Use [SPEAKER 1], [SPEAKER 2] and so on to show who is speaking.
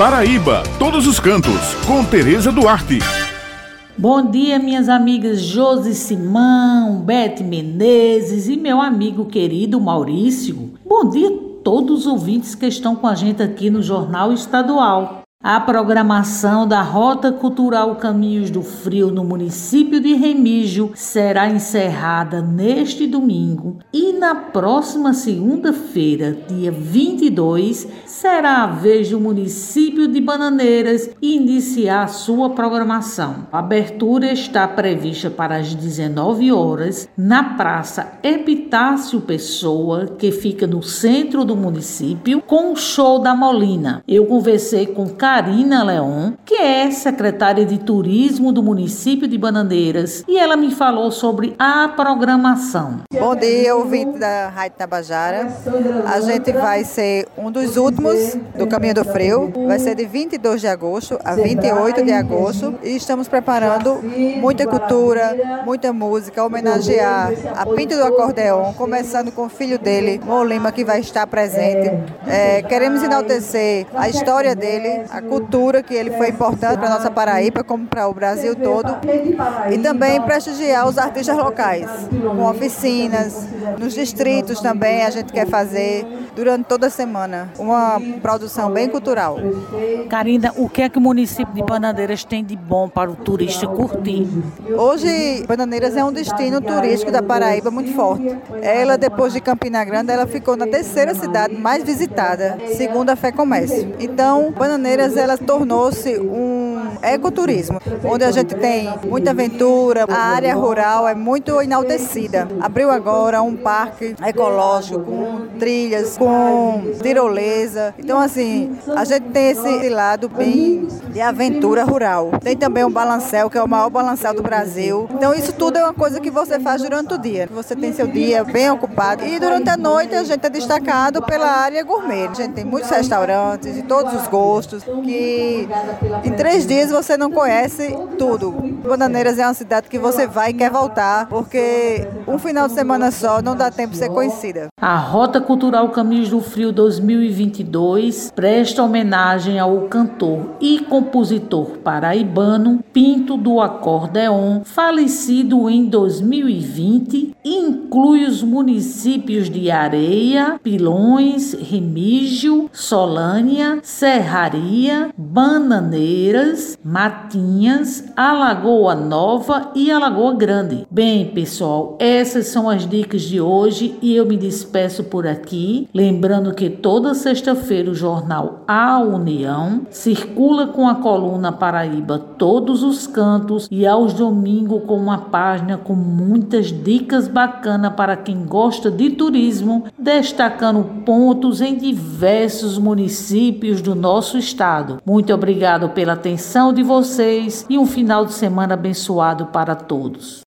[SPEAKER 1] Paraíba, todos os cantos, com Tereza Duarte.
[SPEAKER 2] Bom dia, minhas amigas Josi Simão, Bete Menezes e meu amigo querido Maurício. Bom dia a todos os ouvintes que estão com a gente aqui no Jornal Estadual. A programação da Rota Cultural Caminhos do Frio no município de Remígio será encerrada neste domingo e na próxima segunda-feira, dia 22, será a vez do município de Bananeiras iniciar sua programação. A abertura está prevista para as 19 horas na Praça Epitácio Pessoa, que fica no centro do município, com o show da Molina. Eu conversei com Karina Leon, que é secretária de Turismo do município de Bananeiras, e ela me falou sobre a programação.
[SPEAKER 3] Bom dia, ouvinte da Rádio Tabajara. A gente vai ser um dos últimos do Caminho do Frio. Vai ser de 22 de agosto a 28 de agosto e estamos preparando muita cultura, muita música, homenagear a Pinto do Acordeon, começando com o filho dele, Molima, que vai estar presente. É, queremos enaltecer a história dele, a cultura que ele foi importante para nossa Paraíba, como para o Brasil todo, e também prestigiar os artistas locais, com oficinas, nos distritos também a gente quer fazer durante toda a semana uma produção bem cultural.
[SPEAKER 2] Karina, o que é que o município de Bananeiras tem de bom para o turista curtir?
[SPEAKER 3] Hoje, Bananeiras é um destino turístico da Paraíba muito forte. Ela, depois de Campina Grande, ela ficou na terceira cidade mais visitada, segundo a Fé Comércio. Então, Bananeiras, ela tornou-se um ecoturismo, onde a gente tem muita aventura, a área rural é muito enaltecida. Abriu agora um parque ecológico com trilhas, com tirolesa. Então, assim, a gente tem esse lado bem de aventura rural. Tem também o balancel, que é o maior balancel do Brasil. Então, isso tudo é uma coisa que você faz durante o dia. Você tem seu dia bem ocupado. E durante a noite, a gente é destacado pela área gourmet. A gente tem muitos restaurantes de todos os gostos, que em três dias você não conhece tudo. Bananeiras é uma cidade que você vai e quer voltar, porque um final de semana só não dá tempo de ser conhecida.
[SPEAKER 2] A Rota Cultural Caminhos do Frio 2022 presta homenagem ao cantor e compositor paraibano Pinto do Acordeon, falecido em 2020, e inclui os municípios de Areia, Pilões, Remígio, Solânia, Serraria, Bananeiras, Matinhas, Alagoa Nova e Alagoa Grande. Bem, pessoal, essas são as dicas de hoje e eu me despeço por aqui, lembrando que toda sexta-feira o jornal A União circula com a coluna Paraíba todos os cantos e aos domingos com uma página com muitas dicas bacanas para quem gosta de turismo, destacando pontos em diversos municípios do nosso estado. Muito obrigado pela atenção de vocês e um final de semana abençoado para todos.